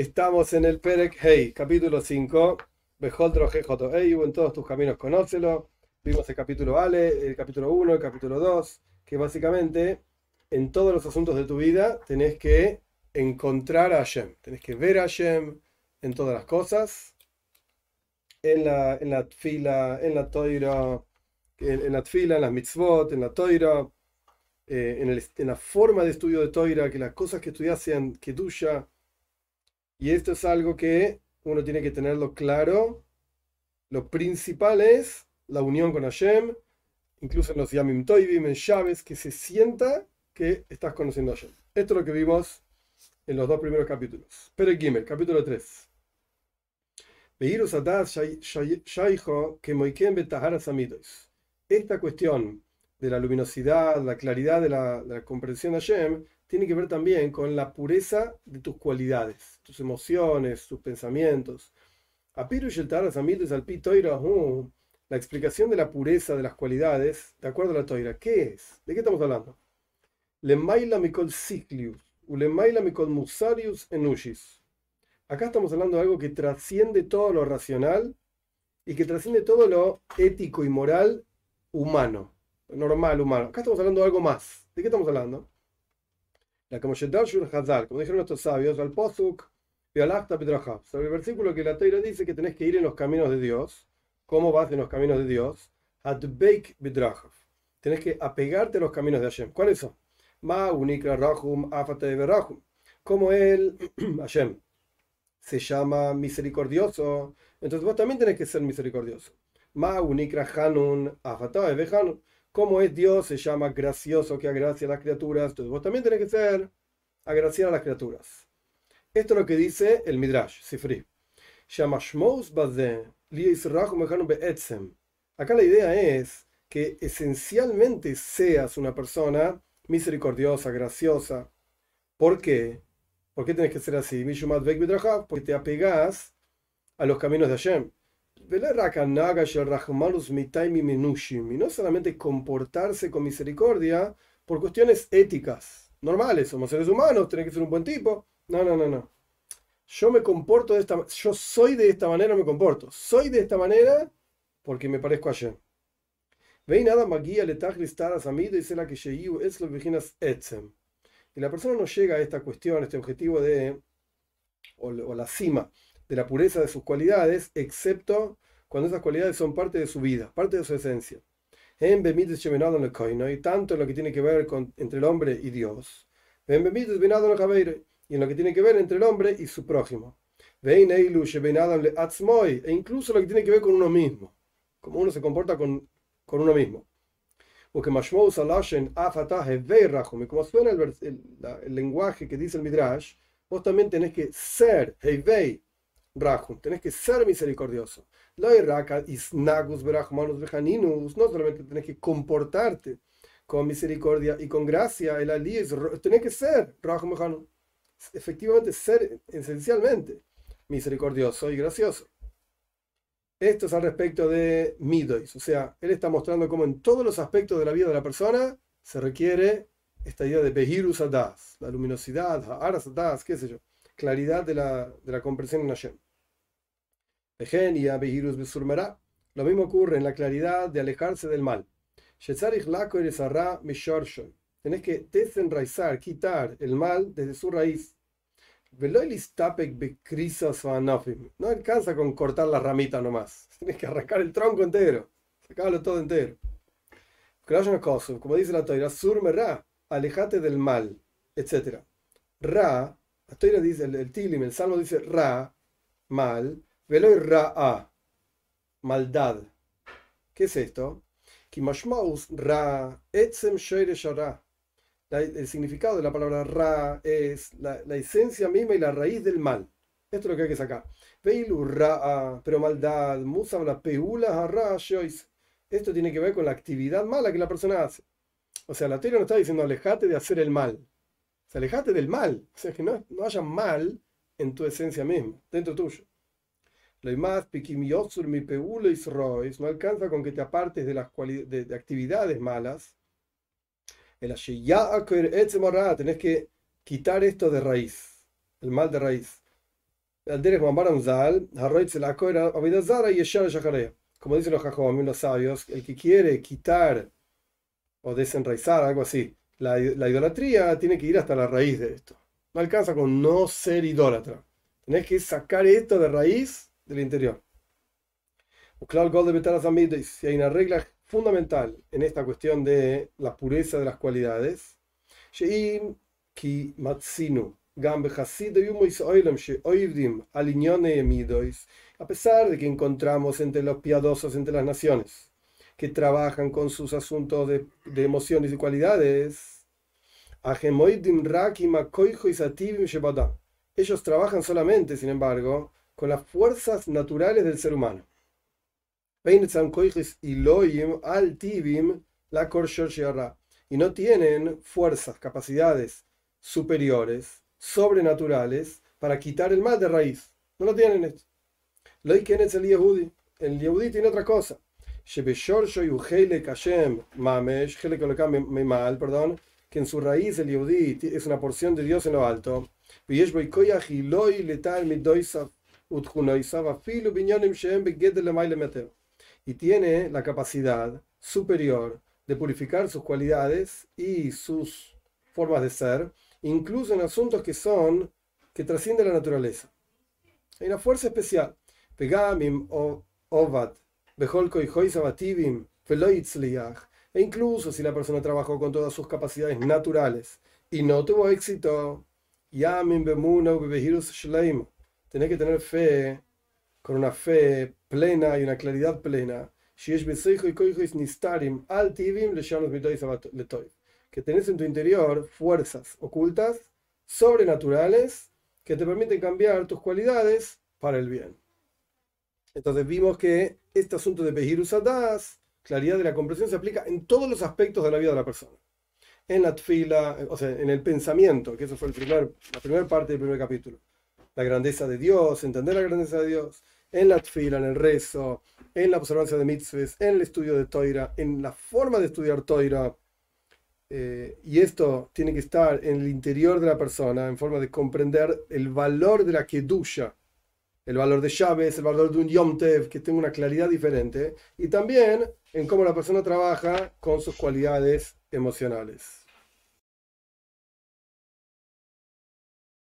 Estamos en el Perek Hey, capítulo 5. Bejoldro Eyu, en todos tus caminos conócelo. Vimos el capítulo Ale, el capítulo 1, el capítulo 2, que básicamente en todos los asuntos de tu vida tenés que encontrar a Hashem. Tenés que ver a Hashem en todas las cosas. En la, en la fila, en la toira, en, la fila, en las mitzvot, en la toira, eh, en, la forma de estudio de toira, que las cosas que estudias sean kedusha y esto es algo que uno tiene que tenerlo claro. Lo principal es la unión con Hashem, incluso en los Yamim Toivim, en Chávez, que se sienta que estás conociendo a Hashem. Esto es lo que vimos en los dos primeros capítulos. Pero Gimel, capítulo 3. Esta cuestión de la luminosidad, la claridad de la, de la comprensión de Hashem, tiene que ver también con la pureza de tus cualidades, tus emociones, tus pensamientos. La explicación de la pureza de las cualidades, de acuerdo a la toira, ¿qué es? ¿De qué estamos hablando? Acá estamos hablando de algo que trasciende todo lo racional y que trasciende todo lo ético y moral humano, normal humano. Acá estamos hablando de algo más. ¿De qué estamos hablando? La como como dijeron nuestros sabios, al Posuk Sobre el versículo que la Teira dice que tenés que ir en los caminos de Dios. ¿Cómo vas en los caminos de Dios? Adbeik Bidrachav. Tenés que apegarte a los caminos de Hashem. ¿Cuáles son? Ma unikra rahum afate berahum. Como él, Hashem, se llama misericordioso, entonces vos también tenés que ser misericordioso. Ma unikra hanun afate behanun como es Dios, se llama gracioso que agracia a las criaturas. Entonces vos también tenés que ser agraciar a las criaturas. Esto es lo que dice el Midrash, Sifri. Acá la idea es que esencialmente seas una persona misericordiosa, graciosa. ¿Por qué? ¿Por qué tenés que ser así? Porque te apegas a los caminos de Hashem y no solamente comportarse con misericordia por cuestiones éticas, normales, somos seres humanos, tenés que ser un buen tipo. No, no, no, no. Yo me comporto de esta yo soy de esta manera, me comporto. Soy de esta manera porque me parezco a Shem. Ve nada magia le y dice la que es lo etzem. Y la persona no llega a esta cuestión, a este objetivo de, o la cima de la pureza de sus cualidades, excepto cuando esas cualidades son parte de su vida, parte de su esencia. Y tanto en lo que tiene que ver con, entre el hombre y Dios, y en lo que tiene que ver entre el hombre y su prójimo. E incluso lo que tiene que ver con uno mismo, como uno se comporta con, con uno mismo. Porque como suena el, el, lenguaje que dice el Midrash, vos también tenés que ser, Heivei, Rahum, tenés que ser misericordioso. No solamente tenés que comportarte con misericordia y con gracia, el ali tenés que ser Rahum Efectivamente, ser esencialmente misericordioso y gracioso. Esto es al respecto de Midois, o sea, él está mostrando cómo en todos los aspectos de la vida de la persona se requiere esta idea de Behirus Adas, la luminosidad, Aras Adas, qué sé yo claridad de la, de la comprensión en Hashem. Lo mismo ocurre en la claridad de alejarse del mal. Tenés que desenraizar, quitar el mal desde su raíz. No alcanza con cortar la ramita nomás. Tienes que arrancar el tronco entero. Sacarlo todo entero. Como dice la Torah, surmerá, alejate del mal, etc. Ra la Torah dice, el, el Tilim, el Salmo dice Ra, mal, veloy Ra, maldad. ¿Qué es esto? Ra, etzem El significado de la palabra Ra es la, la, esencia misma y la raíz del mal. Esto es lo que hay que sacar. Veilu Ra, pero maldad, Musa la peula Ra, Esto tiene que ver con la actividad mala que la persona hace. O sea, la Torah no está diciendo alejate de hacer el mal se alejate del mal. O sea, que no, no haya mal en tu esencia misma, dentro tuyo. Lo más, mi no alcanza con que te apartes de las de actividades malas. El tenés que quitar esto de raíz, el mal de raíz. Como dicen los jajomim, los sabios, el que quiere quitar o desenraizar, algo así, la, la idolatría tiene que ir hasta la raíz de esto. No alcanza con no ser idólatra. Tenés que sacar esto de raíz del interior. Si hay una regla fundamental en esta cuestión de la pureza de las cualidades. a pesar de que encontramos entre los piadosos entre las naciones que trabajan con sus asuntos de, emociones y cualidades, ellos trabajan solamente, sin embargo, con las fuerzas naturales del ser humano. Y no tienen fuerzas, capacidades superiores, sobrenaturales, para quitar el mal de raíz. No lo tienen esto. Lo es el Yehudi. El Yehudi tiene otra cosa. Perdón, que en su raíz el Yehudi es una porción de Dios en lo alto. Y tiene la capacidad superior de purificar sus cualidades y sus formas de ser, incluso en asuntos que son que trascienden la naturaleza. Hay una fuerza especial. Pegamim Ovad, e incluso si la persona trabajó con todas sus capacidades naturales y no tuvo éxito, Tenés que tener fe, con una fe plena y una claridad plena. Que tenés en tu interior fuerzas ocultas, sobrenaturales, que te permiten cambiar tus cualidades para el bien. Entonces vimos que este asunto de Behirus claridad de la comprensión, se aplica en todos los aspectos de la vida de la persona. En la tfila, o sea, en el pensamiento, que eso fue el primer, la primera parte del primer capítulo. La grandeza de Dios, entender la grandeza de Dios. En la tfila, en el rezo, en la observancia de mitzvahs, en el estudio de Toira, en la forma de estudiar Toira. Eh, y esto tiene que estar en el interior de la persona, en forma de comprender el valor de la kedusha, el valor de llaves, el valor de un Yom Tev, que tenga una claridad diferente, y también en cómo la persona trabaja con sus cualidades emocionales.